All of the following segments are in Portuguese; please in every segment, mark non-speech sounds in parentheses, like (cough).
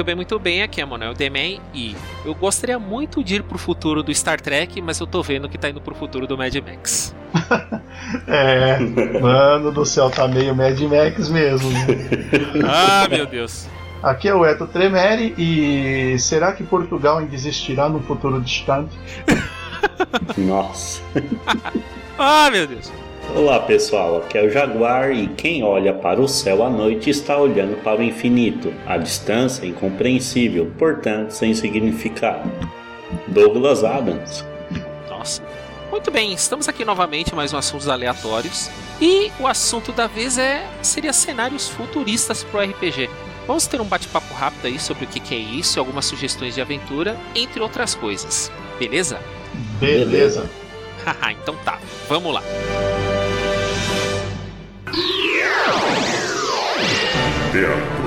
Muito bem, muito bem. Aqui é Manuel Demen e eu gostaria muito de ir pro futuro do Star Trek, mas eu tô vendo que tá indo pro futuro do Mad Max. (laughs) É, mano do céu, tá meio Mad Max mesmo. né? (laughs) Ah, meu Deus. Aqui é o Eto Tremere e será que Portugal ainda existirá no futuro distante? (laughs) Nossa. Ah, meu Deus. Olá pessoal, aqui é o Jaguar e quem olha para o céu à noite está olhando para o infinito. A distância é incompreensível, portanto sem significado. Douglas Adams. Nossa. Muito bem, estamos aqui novamente mais um assuntos aleatórios. E o assunto da vez é seria cenários futuristas pro RPG. Vamos ter um bate-papo rápido aí sobre o que, que é isso, algumas sugestões de aventura, entre outras coisas. Beleza? Beleza. Haha, (laughs) então tá, vamos lá. Teatro.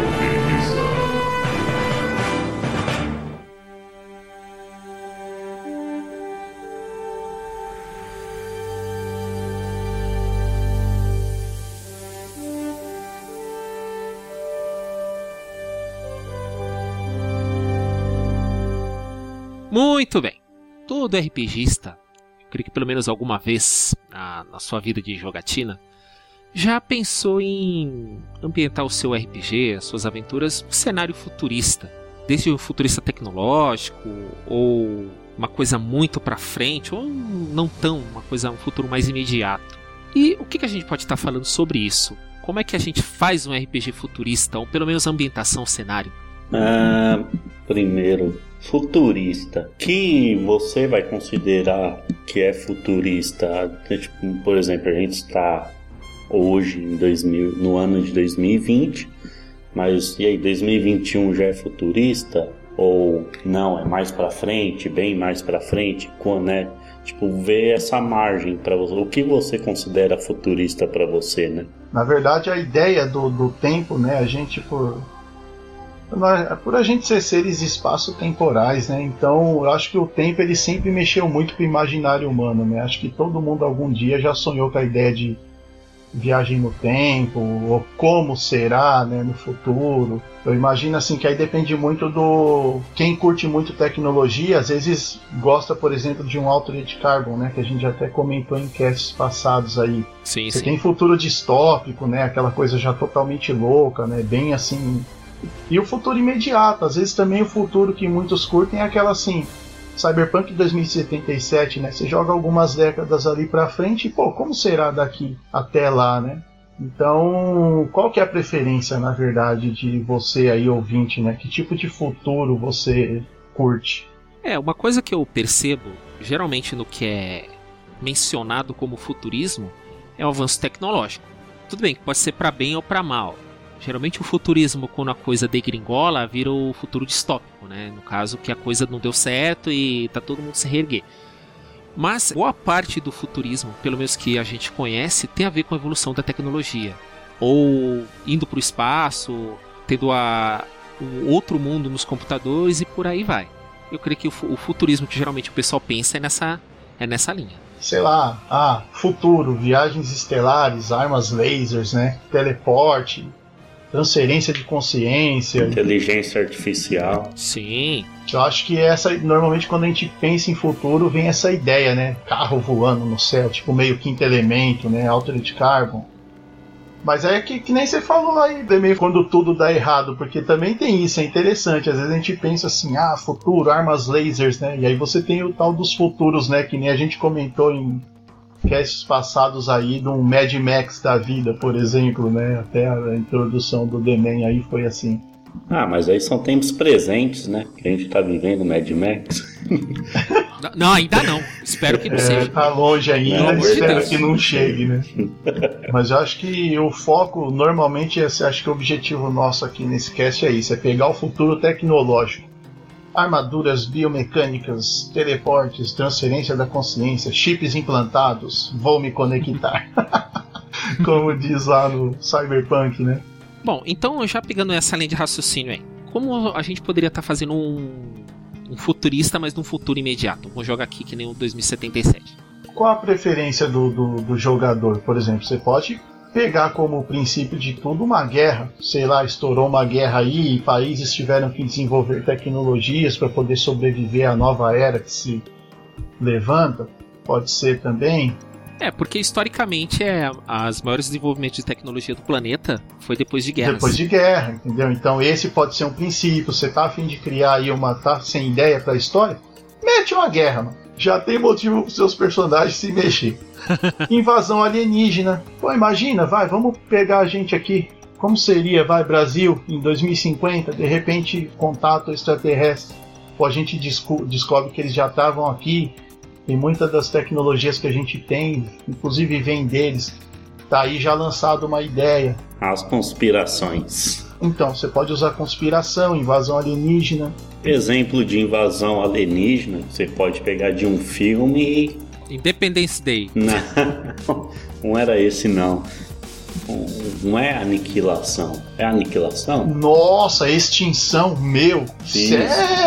Muito bem. Todo RPGista, eu creio que pelo menos alguma vez na, na sua vida de jogatina, já pensou em ambientar o seu RPG, as suas aventuras, um cenário futurista. Desde um futurista tecnológico, ou uma coisa muito pra frente, ou não tão, uma coisa, um futuro mais imediato. E o que, que a gente pode estar falando sobre isso? Como é que a gente faz um RPG futurista, ou pelo menos ambientação, cenário? Ah, primeiro, futurista. Que você vai considerar que é futurista? Tipo, por exemplo, a gente está hoje em 2000, no ano de 2020, mas e aí 2021 já é futurista ou não é mais para frente, bem mais para frente, quando né? Tipo, ver essa margem para você. O que você considera futurista para você, né? Na verdade, a ideia do, do tempo, né? A gente por por a gente ser seres espaço-temporais, né? Então, eu acho que o tempo ele sempre mexeu muito com o imaginário humano, né? Acho que todo mundo algum dia já sonhou com a ideia de viagem no tempo, ou como será, né, no futuro. Eu imagino assim que aí depende muito do quem curte muito tecnologia, às vezes gosta, por exemplo, de um Altered Carbon, né, que a gente até comentou em casts passados aí. Sim, Você sim. tem futuro distópico, né? Aquela coisa já totalmente louca, né? Bem assim. E o futuro imediato. Às vezes também o futuro que muitos curtem é aquela assim. Cyberpunk 2077, né? Você joga algumas décadas ali pra frente e, pô, como será daqui até lá, né? Então, qual que é a preferência, na verdade, de você aí, ouvinte, né? Que tipo de futuro você curte? É, uma coisa que eu percebo, geralmente no que é mencionado como futurismo, é o avanço tecnológico. Tudo bem, pode ser para bem ou para mal. Geralmente o futurismo, quando a coisa degringola, vira o futuro distópico, né? No caso que a coisa não deu certo e tá todo mundo se reerguer. Mas boa parte do futurismo, pelo menos que a gente conhece, tem a ver com a evolução da tecnologia. Ou indo para o espaço, tendo a, um outro mundo nos computadores e por aí vai. Eu creio que o, o futurismo que geralmente o pessoal pensa é nessa, é nessa linha. sei lá, ah, futuro, viagens estelares, armas lasers, né? Teleporte, transferência de consciência. Inteligência artificial. Sim, Eu acho que essa, normalmente quando a gente pensa em futuro, vem essa ideia, né? Carro voando no céu, tipo meio quinto elemento, né? Altered Carbon. Mas é que, que nem você falou aí, é meio quando tudo dá errado, porque também tem isso, é interessante. Às vezes a gente pensa assim, ah, futuro, armas lasers, né? E aí você tem o tal dos futuros, né? Que nem a gente comentou em casts passados aí, de um Mad Max da vida, por exemplo, né? Até a introdução do The Man aí foi assim. Ah, mas aí são tempos presentes, né? Que a gente tá vivendo Mad Max. (laughs) Não, ainda não. Espero que não É, seja. tá longe ainda, de espero Deus. que não chegue, né? (laughs) Mas eu acho que o foco, normalmente, acho que o objetivo nosso aqui nesse cast é isso: é pegar o futuro tecnológico. Armaduras biomecânicas, teleportes, transferência da consciência, chips implantados, vou me conectar. (laughs) Como diz lá no Cyberpunk, né? Bom, então já pegando essa linha de raciocínio aí, como a gente poderia estar fazendo um, um futurista, mas num futuro imediato? Vou jogar aqui que nem o 2077. Qual a preferência do, do, do jogador? Por exemplo, você pode pegar como princípio de tudo uma guerra. Sei lá, estourou uma guerra aí e países tiveram que desenvolver tecnologias para poder sobreviver à nova era que se levanta. Pode ser também. É, porque historicamente é as maiores desenvolvimentos de tecnologia do planeta foi depois de guerras. Depois de guerra, entendeu? Então esse pode ser um princípio. Você tá a fim de criar aí uma. tá sem ideia pra história? Mete uma guerra, mano. Já tem motivo pros seus personagens se mexer. (laughs) Invasão alienígena. Pô, imagina, vai, vamos pegar a gente aqui. Como seria, vai, Brasil, em 2050, de repente, contato extraterrestre. Pô, a gente desco- descobre que eles já estavam aqui. E muitas das tecnologias que a gente tem, inclusive vem deles. Tá aí já lançado uma ideia. As conspirações. Então, você pode usar conspiração, invasão alienígena. Exemplo de invasão alienígena, você pode pegar de um filme e. Independence Day. (laughs) Não, não era esse não. Não é aniquilação. É aniquilação? Nossa, extinção, meu. Sim. Cê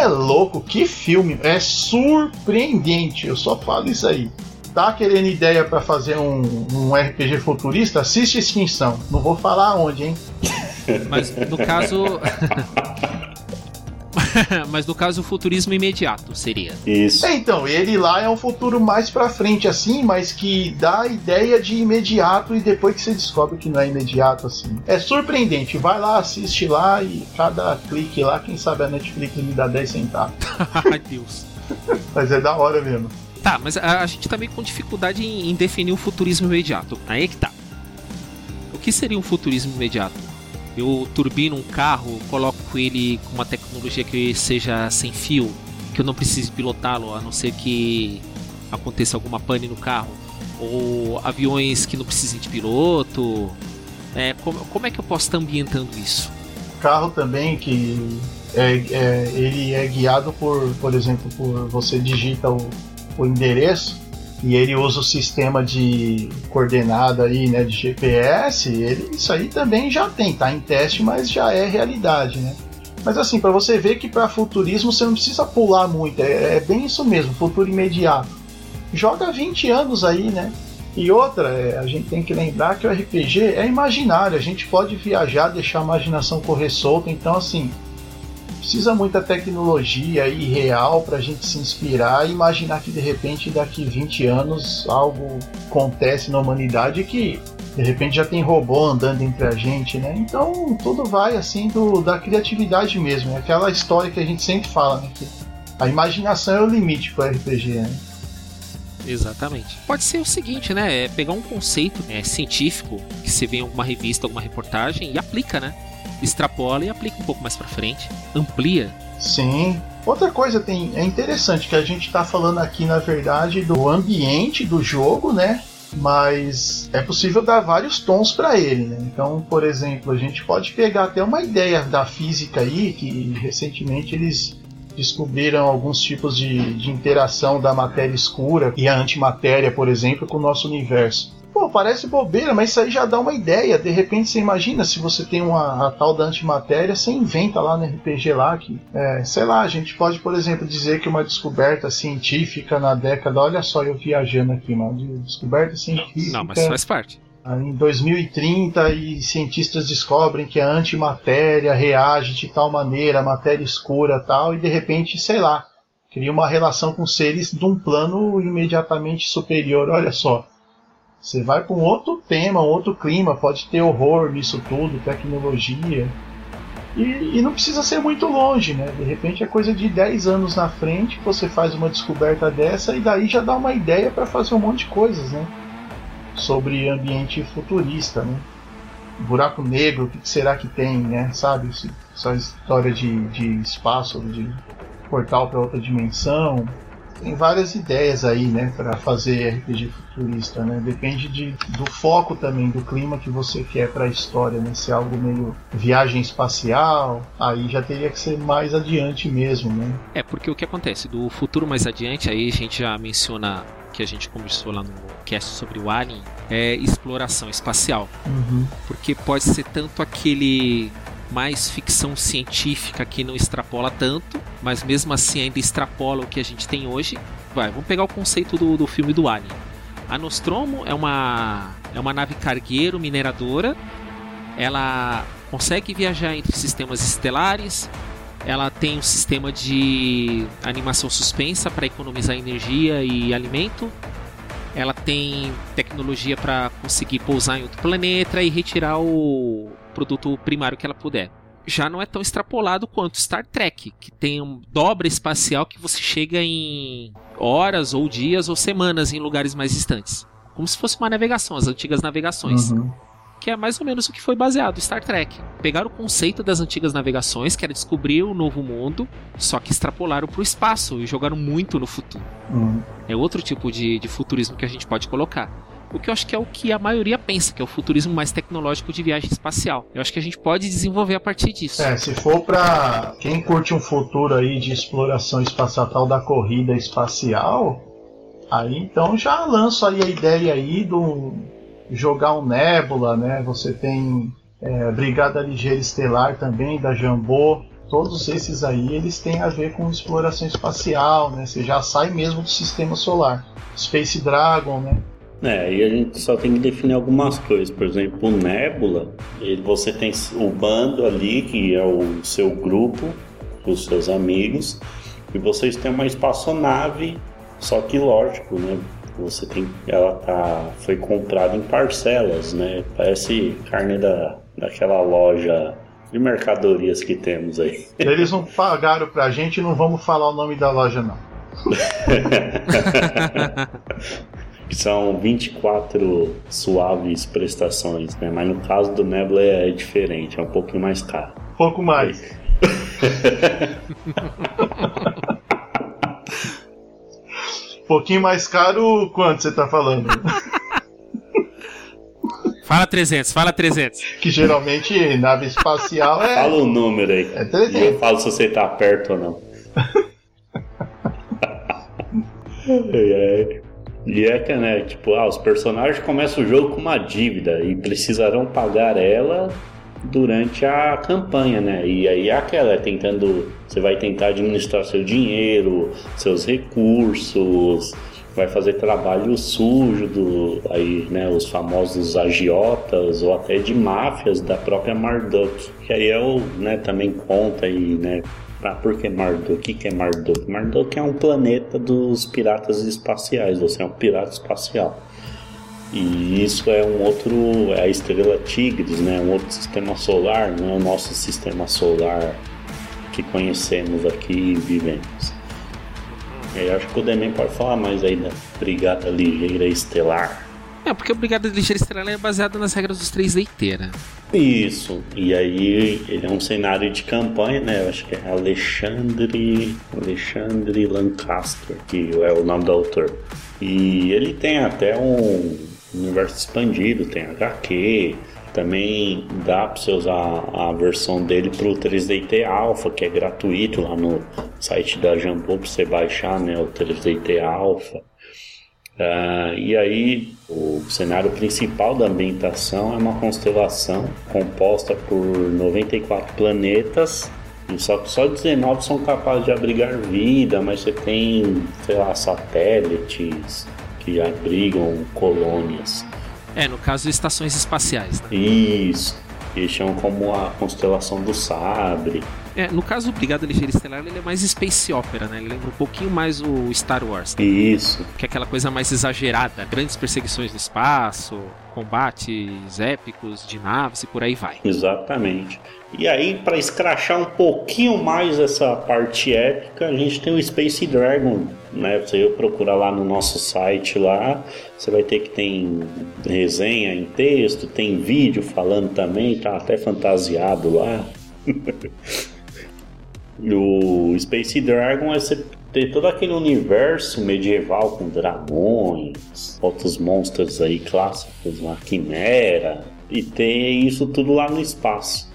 é louco, que filme. É surpreendente, eu só falo isso aí. Tá querendo ideia pra fazer um, um RPG futurista? Assiste Extinção. Não vou falar onde, hein? (laughs) Mas no caso. (laughs) Mas no caso, o futurismo imediato seria. Isso. É, então, ele lá é um futuro mais pra frente, assim, mas que dá a ideia de imediato e depois que você descobre que não é imediato, assim. É surpreendente. Vai lá, assiste lá e cada clique lá, quem sabe a Netflix me dá 10 centavos. (laughs) Ai, Deus. Mas é da hora mesmo. Tá, mas a, a gente tá meio com dificuldade em, em definir o futurismo imediato. Aí é que tá. O que seria um futurismo imediato? Eu turbino um carro, coloco ele com uma tecnologia que seja sem fio, que eu não precise pilotá-lo, a não ser que aconteça alguma pane no carro. Ou aviões que não precisem de piloto. É, como, como é que eu posso estar ambientando isso? carro também que é, é- ele é guiado por, por exemplo, por você digita o, o endereço e ele usa o sistema de coordenada aí, né, de GPS. Ele, isso aí também já tem, tá em teste, mas já é realidade, né? Mas assim, para você ver que para futurismo você não precisa pular muito, é, é bem isso mesmo, futuro imediato. Joga 20 anos aí, né? E outra, é, a gente tem que lembrar que o RPG é imaginário, a gente pode viajar, deixar a imaginação correr solta, então assim, precisa muita tecnologia aí real pra gente se inspirar e imaginar que de repente daqui 20 anos algo acontece na humanidade que de repente já tem robô andando entre a gente, né? Então tudo vai assim do, da criatividade mesmo, é aquela história que a gente sempre fala, né? Que a imaginação é o limite pro RPG, né? Exatamente. Pode ser o seguinte, né? É pegar um conceito é, científico que você vê em alguma revista, alguma reportagem e aplica, né? Extrapola e aplica um pouco mais pra frente. Amplia. Sim. Outra coisa tem, é interessante que a gente está falando aqui, na verdade, do ambiente do jogo, né? Mas é possível dar vários tons para ele, né? Então, por exemplo, a gente pode pegar até uma ideia da física aí, que recentemente eles descobriram alguns tipos de, de interação da matéria escura e a antimatéria, por exemplo, com o nosso universo. Pô, parece bobeira, mas isso aí já dá uma ideia. De repente você imagina se você tem uma tal da antimatéria, você inventa lá no RPG lá que, é, sei lá, a gente pode, por exemplo, dizer que uma descoberta científica na década, olha só eu viajando aqui, mano, de descoberta científica Não, mas faz parte. em 2030 e cientistas descobrem que a antimatéria reage de tal maneira, a matéria escura tal, e de repente, sei lá, cria uma relação com seres de um plano imediatamente superior. Olha só, você vai para um outro tema, um outro clima, pode ter horror nisso tudo, tecnologia. E, e não precisa ser muito longe, né? De repente é coisa de 10 anos na frente que você faz uma descoberta dessa e daí já dá uma ideia para fazer um monte de coisas, né? Sobre ambiente futurista, né? Buraco negro, o que será que tem, né? Sabe? Essa história de, de espaço, de portal para outra dimensão. Tem várias ideias aí, né, para fazer RPG futurista, né? Depende de, do foco também, do clima que você quer para a história, né? Se é algo meio viagem espacial, aí já teria que ser mais adiante mesmo, né? É, porque o que acontece? Do futuro mais adiante, aí a gente já menciona que a gente começou lá no cast sobre o Alien, é exploração espacial. Uhum. Porque pode ser tanto aquele mais ficção científica que não extrapola tanto, mas mesmo assim ainda extrapola o que a gente tem hoje. Vai, vamos pegar o conceito do, do filme do Alien. A Nostromo é uma, é uma nave cargueiro mineradora. Ela consegue viajar entre sistemas estelares. Ela tem um sistema de animação suspensa para economizar energia e alimento. Ela tem tecnologia para conseguir pousar em outro planeta e retirar o produto primário que ela puder. Já não é tão extrapolado quanto Star Trek, que tem um dobra espacial que você chega em horas ou dias ou semanas em lugares mais distantes. Como se fosse uma navegação, as antigas navegações. Uhum. Que é mais ou menos o que foi baseado Star Trek. Pegaram o conceito das antigas navegações, que era descobrir o um novo mundo, só que extrapolaram para o espaço e jogaram muito no futuro. Uhum. É outro tipo de, de futurismo que a gente pode colocar o que eu acho que é o que a maioria pensa, que é o futurismo mais tecnológico de viagem espacial. Eu acho que a gente pode desenvolver a partir disso. É, se for pra quem curte um futuro aí de exploração espacial da corrida espacial, aí então já lanço aí a ideia aí do jogar um Nebula, né? Você tem é, Brigada Ligeira Estelar também da Jambô. Todos esses aí eles têm a ver com exploração espacial, né? Você já sai mesmo do sistema solar. Space Dragon, né? É, e a gente só tem que definir algumas coisas. Por exemplo, o Nebula, ele, você tem o bando ali, que é o seu grupo, os seus amigos, e vocês têm uma espaçonave, só que lógico, né? Você tem, ela tá, foi comprada em parcelas, né? Parece carne da, daquela loja de mercadorias que temos aí. (laughs) Eles não pagaram pra gente, não vamos falar o nome da loja não. (laughs) que são 24 suaves prestações, né? Mas no caso do Nebula é diferente, é um pouquinho mais caro. Um pouco mais. (laughs) um pouquinho mais caro, quanto você tá falando? Fala 300, fala 300. Que geralmente nave espacial é. Fala o número aí. É 300. E eu falo se você tá perto ou não. (laughs) é, e é que, né, tipo, ah, os personagens começam o jogo com uma dívida e precisarão pagar ela durante a campanha, né? E aí é aquela, é tentando, você vai tentar administrar seu dinheiro, seus recursos, vai fazer trabalho sujo do aí, né, os famosos agiotas ou até de máfias da própria Marduk. Que aí é o, né, também conta aí, né, ah, por que Marduk? O que, é Marduk? Marduk é um planeta dos piratas espaciais, você é um pirata espacial. E isso é um outro, é a estrela Tigres, né? Um outro sistema solar, não é o nosso sistema solar que conhecemos aqui e vivemos. Eu acho que o Demen pode falar mais aí da Brigada Ligeira Estelar. É, porque Brigada Ligeira Estelar é baseado nas regras dos 3DT, né? Isso. E aí ele é um cenário de campanha, né? Eu acho que é Alexandre. Alexandre Lancaster, que é o nome do autor. E ele tem até um universo expandido, tem HQ. Também dá para você usar a versão dele para o 3DT Alpha, que é gratuito lá no site da Jambô para você baixar né, o 3DT Alpha. Uh, e aí, o cenário principal da ambientação é uma constelação composta por 94 planetas, e só só 19 são capazes de abrigar vida, mas você tem, sei lá, satélites que abrigam colônias. É, no caso, estações espaciais. Né? Isso. Eles chamam como a constelação do Sabre. É, no caso do Brigada Ligeira Estelar, ele é mais space opera, né? Ele lembra um pouquinho mais o Star Wars. Né? Isso. Que é aquela coisa mais exagerada, grandes perseguições no espaço, combates épicos de naves e por aí vai. Exatamente. E aí, para escrachar um pouquinho mais essa parte épica, a gente tem o Space Dragon, né? Você procurar lá no nosso site lá, você vai ter que tem resenha em texto, tem vídeo falando também, tá até fantasiado lá. (laughs) O Space Dragon é você ter todo aquele universo medieval com dragões, outros monstros aí clássicos, uma quimera, e ter isso tudo lá no espaço.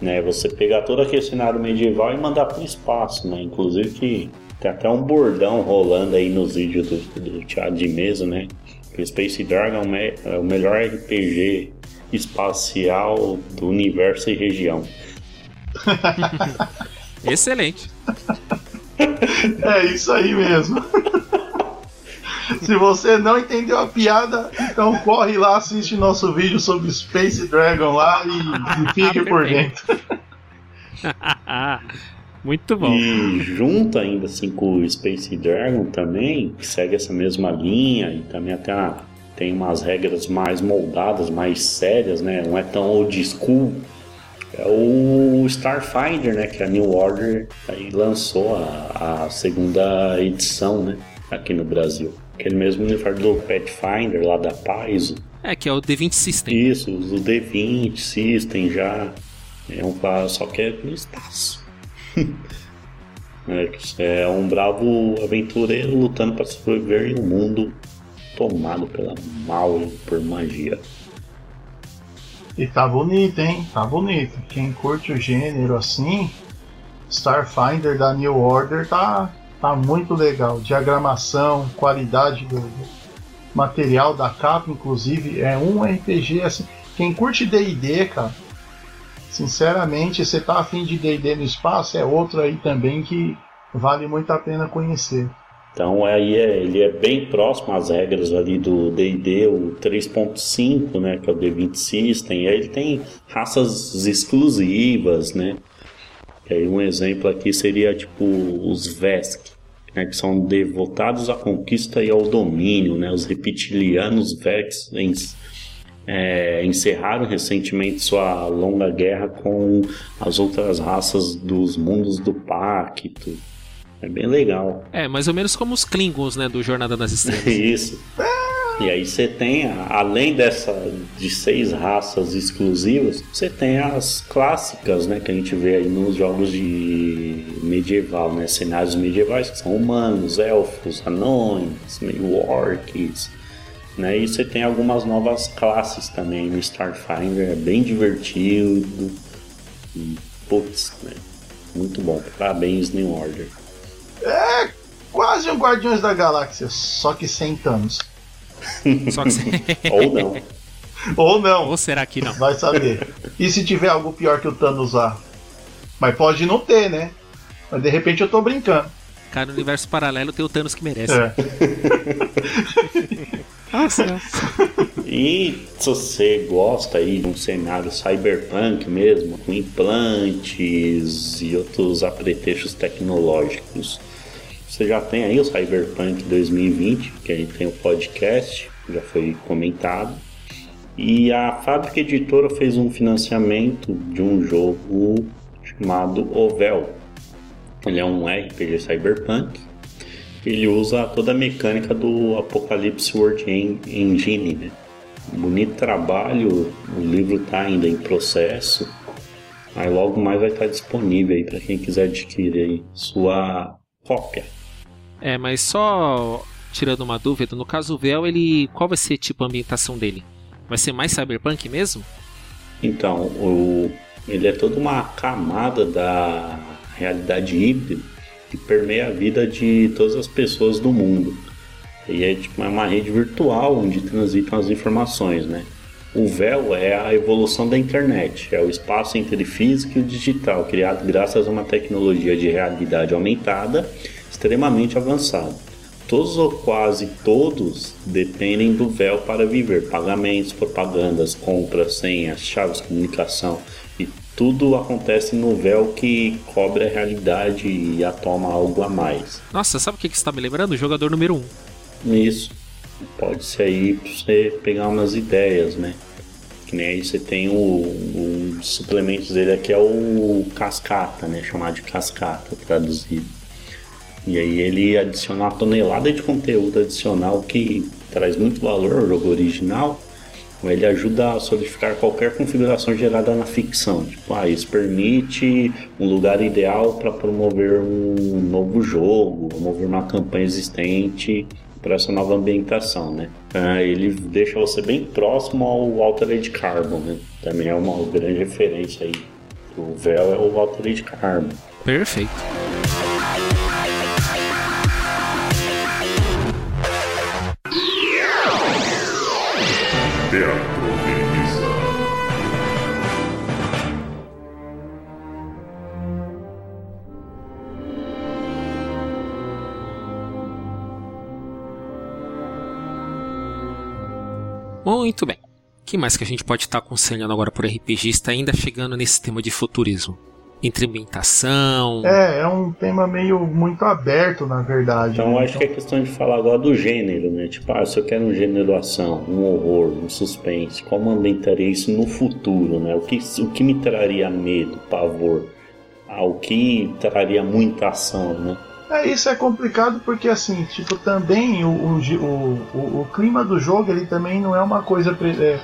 Né, você pegar todo aquele cenário medieval e mandar para o espaço, né? Inclusive que tem até um bordão rolando aí nos vídeos do, do teatro de mesa, né? Que Space Dragon é o melhor RPG espacial do universo e região. (laughs) Excelente. É isso aí mesmo. (laughs) Se você não entendeu a piada, então corre lá, assiste nosso vídeo sobre Space Dragon lá e, e fique por dentro. (laughs) Muito bom. E junto ainda assim com o Space Dragon também, que segue essa mesma linha e também até uma, tem umas regras mais moldadas, mais sérias, né? Não é tão old school. É o Starfinder, né? Que a New Order aí lançou a, a segunda edição, né? Aqui no Brasil. Aquele mesmo uniforme do Pathfinder lá da Paizo. É, que é o D20 System. Isso, o D20 System já. É um só que é no espaço. É, um bravo aventureiro lutando para sobreviver em um mundo tomado pela mal por magia. E tá bonito, hein? Tá bonito. Quem curte o gênero assim, Starfinder da New Order tá, tá muito legal. Diagramação, qualidade do material da capa, inclusive, é um RPG assim. Quem curte DD, cara, sinceramente, você tá afim de DD no espaço, é outro aí também que vale muito a pena conhecer. Então aí é, ele é bem próximo às regras ali do D&D, o 3.5, né, que é o D20 System. Aí ele tem raças exclusivas, né? E aí um exemplo aqui seria tipo os Vesk, né, que são devotados à conquista e ao domínio, né? Os reptilianos Vesk é, encerraram recentemente sua longa guerra com as outras raças dos mundos do Pacto. É bem legal. É, mais ou menos como os Klingons, né, do Jornada nas Estrelas. (laughs) Isso. E aí você tem, além dessa de seis raças exclusivas, você tem as clássicas, né, que a gente vê aí nos jogos de medieval, né, cenários medievais que são humanos, elfos, anões, meio orcs, né, e você tem algumas novas classes também no Starfinder, é bem divertido, e, putz, né, muito bom, parabéns New Order. É quase um Guardiões da Galáxia, só que sem Thanos. (laughs) Só que sem... (laughs) Ou não. Ou não. Ou será que não? Vai saber. E se tiver algo pior que o Thanos lá? Mas pode não ter, né? Mas de repente eu tô brincando. Cara, no universo paralelo tem o Thanos que merece. É. (laughs) Nossa, E se você gosta aí de um cenário cyberpunk mesmo, com implantes e outros apetrechos tecnológicos, você já tem aí o Cyberpunk 2020, que a gente tem o podcast, já foi comentado. E a Fábrica Editora fez um financiamento de um jogo chamado Ovel. Ele é um RPG cyberpunk. Ele usa toda a mecânica do Apocalypse World Engine. Né? Bonito trabalho, o livro está ainda em processo. Aí logo mais vai estar disponível aí para quem quiser adquirir aí sua cópia. É, mas só tirando uma dúvida, no caso o véu, ele qual vai ser tipo a ambientação dele? Vai ser mais cyberpunk mesmo? Então, o, ele é toda uma camada da realidade híbrida que permeia a vida de todas as pessoas do mundo. E é tipo uma rede virtual onde transitam as informações, né? O véu é a evolução da internet, é o espaço entre físico e digital, criado graças a uma tecnologia de realidade aumentada extremamente avançada. Todos ou quase todos dependem do véu para viver. Pagamentos, propagandas, compras, senhas, chaves de comunicação tudo acontece no véu que cobre a realidade e a toma algo a mais. Nossa, sabe o que que está me lembrando? O jogador número 1. Um. Isso. Pode ser aí para você pegar umas ideias, né? Que nem aí você tem o, o suplementos dele aqui é o cascata, né? Chamado de cascata traduzido. E aí ele adiciona uma tonelada de conteúdo adicional que traz muito valor ao jogo original Ele ajuda a solidificar qualquer configuração gerada na ficção. Tipo, ah, isso permite um lugar ideal para promover um novo jogo, promover uma campanha existente para essa nova ambientação, né? Ah, ele deixa você bem próximo ao Altered Carbon, né? Também é uma grande referência aí. O véu é o Altered Carbon. Perfeito. Muito bem. O que mais que a gente pode estar aconselhando agora por RPGista ainda chegando nesse tema de futurismo? Entre ambientação. É, é um tema meio muito aberto, na verdade. Então né? acho que é questão de falar agora do gênero, né? Tipo, ah, se eu quero um gênero ação, um horror, um suspense, como ambientaria isso no futuro, né? O que, o que me traria medo, pavor? Ah, o que traria muita ação, né? É, isso é complicado porque, assim, tipo, também o, o, o, o, clima do jogo, ele também não é uma coisa é,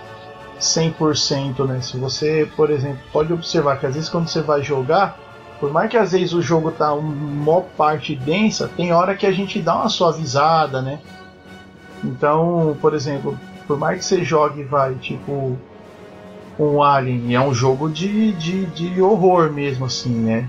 100%, né? Se você, por exemplo, pode observar que às vezes quando você vai jogar, por mais que às vezes o jogo tá uma parte densa, tem hora que a gente dá uma suavizada, né? Então, por exemplo, por mais que você jogue, vai, tipo, um Alien, é um jogo de, de, de horror mesmo, assim, né?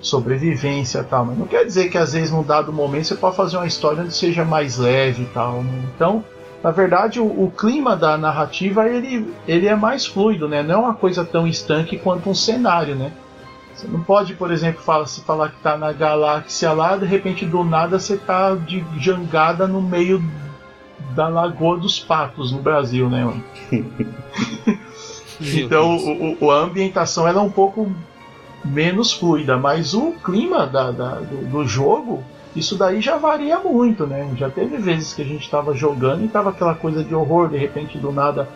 Sobrevivência e tal, mas não quer dizer que às vezes num dado momento você pode fazer uma história onde seja mais leve e tal. Né? Então, na verdade, o, o, clima da narrativa ele, ele é mais fluido, né? Não é uma coisa tão estanque quanto um cenário, né? Você não pode, por exemplo, falar, se falar que está na galáxia lá, de repente do nada você está de jangada no meio da Lagoa dos Patos no Brasil, né? (laughs) (laughs) Então, o, o, a ambientação ela é um pouco menos fluida, mas o clima da, da, do, do, jogo, isso daí já varia muito, né? Já teve vezes que a gente estava jogando e tava aquela coisa de horror, de repente do nada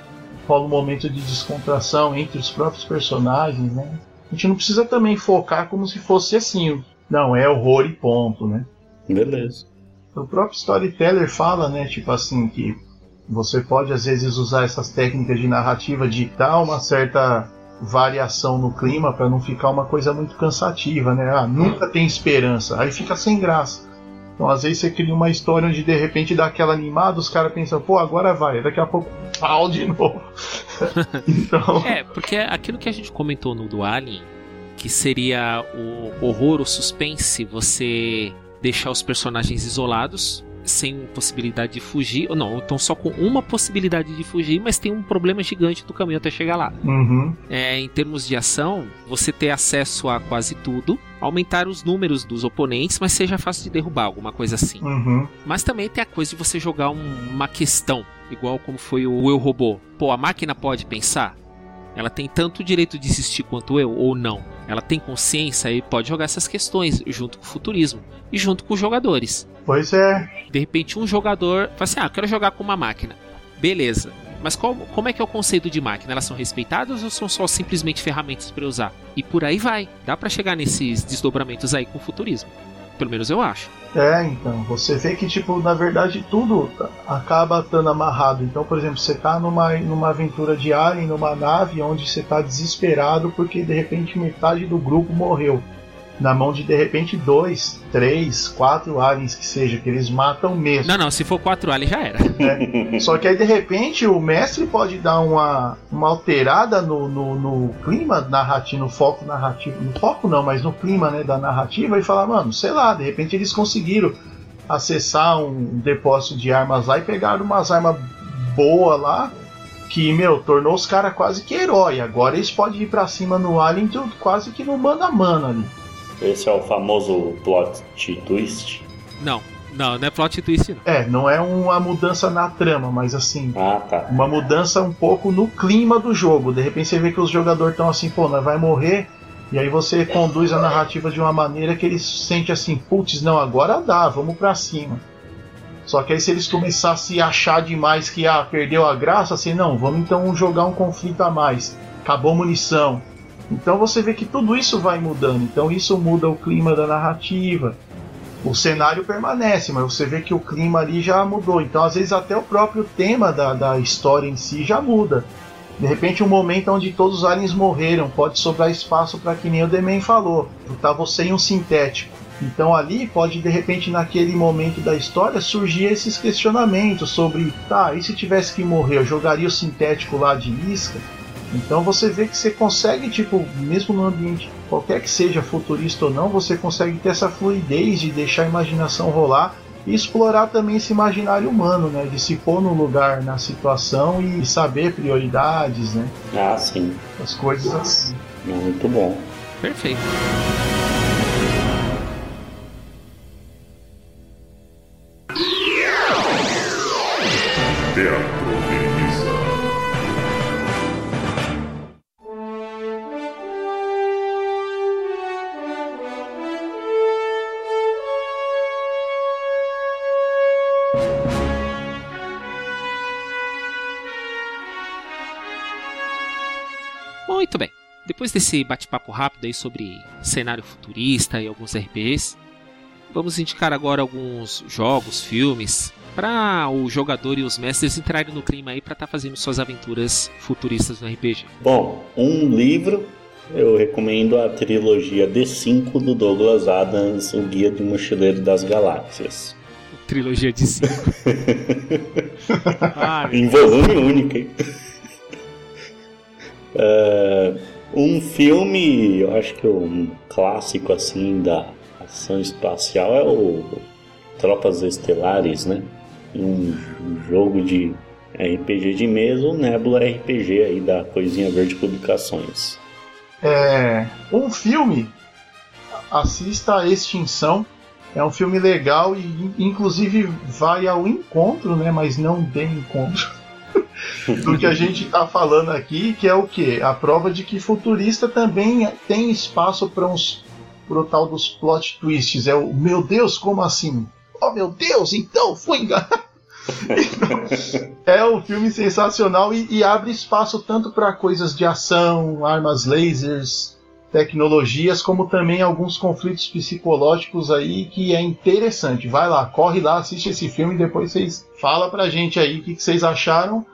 rola um momento de descontração entre os próprios personagens, né? A gente não precisa também focar como se fosse assim, não, é horror e ponto, né? Beleza. O próprio storyteller fala, né, tipo assim, que você pode às vezes usar essas técnicas de narrativa de dar uma certa variação no clima para não ficar uma coisa muito cansativa, né? Ah, nunca tem esperança, aí fica sem graça. Então, às vezes você cria uma história onde de repente dá aquela animada, os caras pensam, pô, agora vai, daqui a pouco (laughs) pau de novo. (laughs) então... É, porque aquilo que a gente comentou no do Alien, que seria o horror, o suspense, você deixar os personagens isolados, sem possibilidade de fugir, ou não, então só com uma possibilidade de fugir, mas tem um problema gigante do caminho até chegar lá. Uhum. É, em termos de ação, você ter acesso a quase tudo, aumentar os números dos oponentes, mas seja fácil de derrubar, alguma coisa assim. Uhum. Mas também tem a coisa de você jogar um, uma questão, igual como foi o Eu Robô. Pô, a máquina pode pensar? Ela tem tanto o direito de existir quanto eu ou não? Ela tem consciência e pode jogar essas questões junto com o futurismo e junto com os jogadores. Pois é. De repente, um jogador fala assim: Ah, eu quero jogar com uma máquina. Beleza. Mas qual, como é que é o conceito de máquina? Elas são respeitadas ou são só simplesmente ferramentas para usar? E por aí vai. Dá para chegar nesses desdobramentos aí com o futurismo. Pelo menos eu acho. É, então, você vê que, tipo, na verdade tudo acaba estando amarrado. Então, por exemplo, você tá numa, numa aventura de Alien, numa nave, onde você tá desesperado porque de repente metade do grupo morreu. Na mão de de repente dois, três, quatro aliens que seja, que eles matam mesmo. Não, não, se for quatro aliens já era. É. Só que aí de repente o mestre pode dar uma, uma alterada no, no, no clima narrativo, no foco narrativo. No foco não, mas no clima né, da narrativa e falar, mano, sei lá, de repente eles conseguiram acessar um depósito de armas lá e pegaram umas armas boas lá que, meu, tornou os caras quase que herói. Agora eles podem ir pra cima no Alien quase que no mano a mano ali. Esse é o famoso plot twist? Não, não, não é plot twist, não. É, não é uma mudança na trama, mas assim. Ah, tá. Uma mudança um pouco no clima do jogo. De repente você vê que os jogadores estão assim, pô, nós vai morrer. E aí você conduz a narrativa de uma maneira que eles sentem assim, putz, não, agora dá, vamos pra cima. Só que aí se eles começarem a se achar demais que ah, perdeu a graça, assim, não, vamos então jogar um conflito a mais. Acabou a munição. Então você vê que tudo isso vai mudando. Então isso muda o clima da narrativa. o cenário permanece, mas você vê que o clima ali já mudou. Então, às vezes, até o próprio tema da, da história em si já muda. De repente, um momento onde todos os aliens morreram, pode sobrar espaço para que nem o Demen falou, tá você em um sintético. Então ali pode de repente naquele momento da história surgir esses questionamentos sobre, tá, e se tivesse que morrer, eu jogaria o sintético lá de isca? Então você vê que você consegue, tipo, mesmo no ambiente qualquer que seja futurista ou não, você consegue ter essa fluidez de deixar a imaginação rolar e explorar também esse imaginário humano, né? De se pôr no lugar, na situação e saber prioridades, né? Ah, sim. As coisas assim. Muito bom. Perfeito. Muito bem. Depois desse bate-papo rápido aí sobre cenário futurista e alguns RPGs, vamos indicar agora alguns jogos, filmes, para o jogador e os mestres entrarem no clima aí para estar fazendo suas aventuras futuristas no RPG. Bom, um livro, eu recomendo a trilogia D5 do Douglas Adams, O Guia do Mochileiro das Galáxias. Trilogia de 5. ah, Em volume único, hein? É, um filme, eu acho que um clássico assim da ação espacial é o Tropas Estelares, né? Um jogo de RPG de mesa, o Nebula RPG aí da Coisinha Verde Publicações. É, um filme, assista a Extinção. É um filme legal e inclusive vai ao encontro, né? Mas não de encontro do que a gente está falando aqui, que é o que? A prova de que futurista também tem espaço para uns pro tal dos plot twists. É o meu Deus, como assim? Oh meu Deus, então fui enganado. (laughs) é um filme sensacional e, e abre espaço tanto para coisas de ação, armas lasers, tecnologias, como também alguns conflitos psicológicos aí que é interessante. Vai lá, corre lá, assiste esse filme e depois vocês fala pra gente aí o que, que vocês acharam.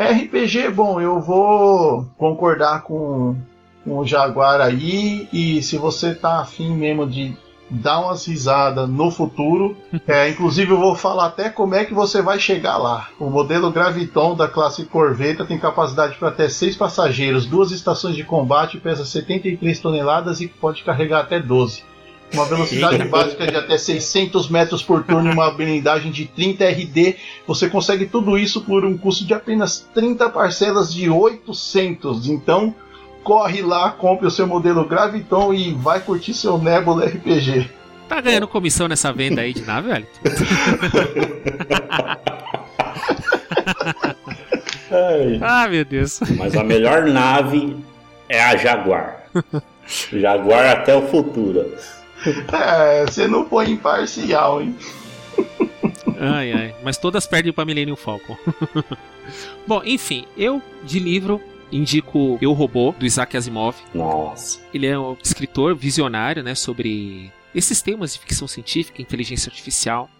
RPG, bom, eu vou concordar com, com o Jaguar aí e se você tá afim mesmo de dar umas risadas no futuro. (laughs) É, inclusive eu vou falar até como é que você vai chegar lá. O modelo Graviton da classe Corveta tem capacidade para até 6 passageiros, duas estações de combate, pesa 73 toneladas e pode carregar até 12. Uma velocidade básica de até 600 metros por turno e uma blindagem de 30 RD. Você consegue tudo isso por um custo de apenas 30 parcelas de 800. Então, corre lá, compre o seu modelo Graviton e vai curtir seu Nebula RPG. Tá ganhando comissão nessa venda aí de nave, velho? Ah, meu Deus. mas a melhor nave é a Jaguar. Jaguar até o futuro. É, você não foi imparcial, hein? Ai, ai. Mas todas perdem pra Millennium Falcon. (laughs) Bom, enfim, eu de livro indico Eu Robô, do Isaac Asimov. Nossa. Ele é um escritor visionário, né, sobre esses temas de ficção científica, inteligência artificial.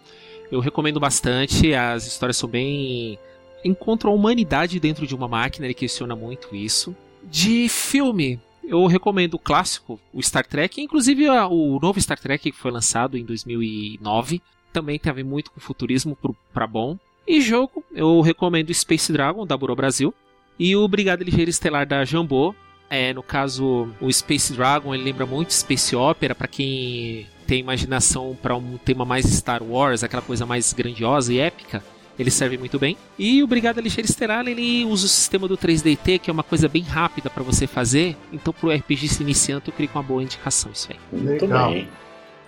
Eu recomendo bastante, as histórias são bem encontram a humanidade dentro de uma máquina, ele questiona muito isso. De filme, eu recomendo o clássico, o Star Trek, inclusive a- o novo Star Trek que foi lançado em 2009, também tem a ver muito com futurismo pra bom. E jogo, eu recomendo Space Dragon da Buro Brasil e o Brigada Ligeira Estelar da Jambô. É, no caso, o Space Dragon, ele lembra muito Space Opera para quem tem imaginação para um tema mais Star Wars, aquela coisa mais grandiosa e épica. Ele serve muito bem. E o Brigada Estelar, ele usa o sistema do 3DT, que é uma coisa bem rápida para você fazer. Então, pro RPG iniciante, eu creio que uma boa indicação isso aí. Muito Legal. bem.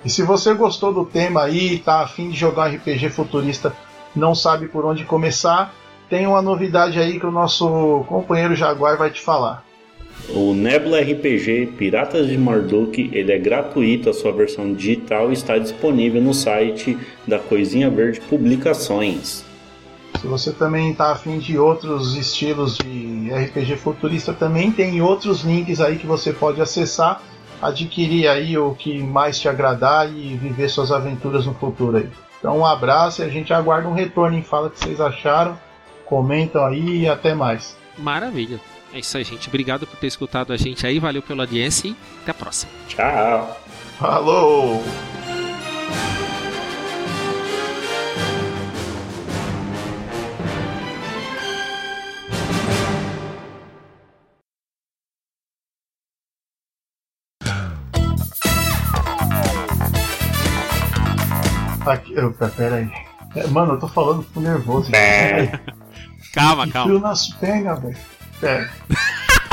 E se você gostou do tema aí, tá afim de jogar um RPG futurista, não sabe por onde começar, tem uma novidade aí que o nosso companheiro Jaguar vai te falar. O Nebula RPG Piratas de Marduk, ele é gratuito, a sua versão digital está disponível no site da Coisinha Verde Publicações. Se você também está afim de outros estilos de RPG futurista, também tem outros links aí que você pode acessar. adquirir aí o que mais te agradar e viver suas aventuras no futuro aí. Então um abraço e a gente aguarda um retorno em fala o que vocês acharam. Comentam aí e até mais. Maravilha. É isso aí, gente. Obrigado por ter escutado a gente aí. Valeu pela audiência e até a próxima. Tchau. Falou! Eu, pera aí. É, Mano, eu tô falando, fico nervoso. É. Calma, calma. frio nas pernas, velho. É.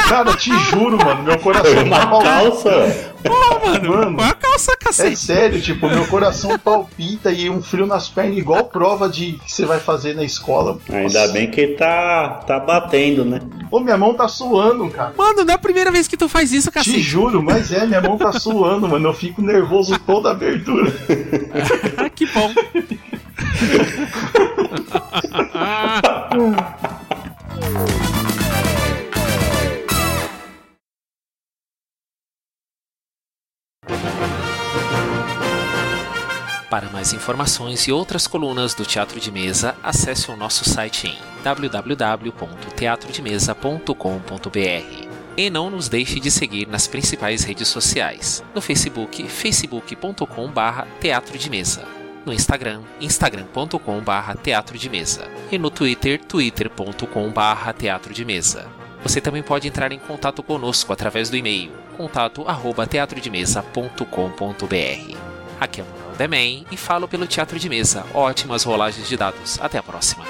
Cara, te juro, mano, meu coração (laughs) tá Uma palpita. calça? Pô, mano, Mano. põe a calça, É cacete. sério, tipo, meu coração palpita e um frio nas pernas, igual prova de que você vai fazer na escola. Ainda bem que tá, tá batendo, né? Pô, minha mão tá suando, cara. Mano, não é a primeira vez que tu faz isso, Te cacete. juro, mas é, minha mão tá suando, mano. Eu fico nervoso toda a abertura. (laughs) que bom. (laughs) mais informações e outras colunas do Teatro de Mesa, acesse o nosso site em www.teatrodemesa.com.br. E não nos deixe de seguir nas principais redes sociais. No Facebook, facebook.com.br Teatro de Mesa. No Instagram, instagram.com.br Teatro de Mesa. E no Twitter, twitter.com.br Teatro de Mesa. Você também pode entrar em contato conosco através do e-mail contato@teatrodemesa.com.br. Aqui é Manuel Demen e falo pelo Teatro de Mesa. Ótimas rolagens de dados. Até a próxima.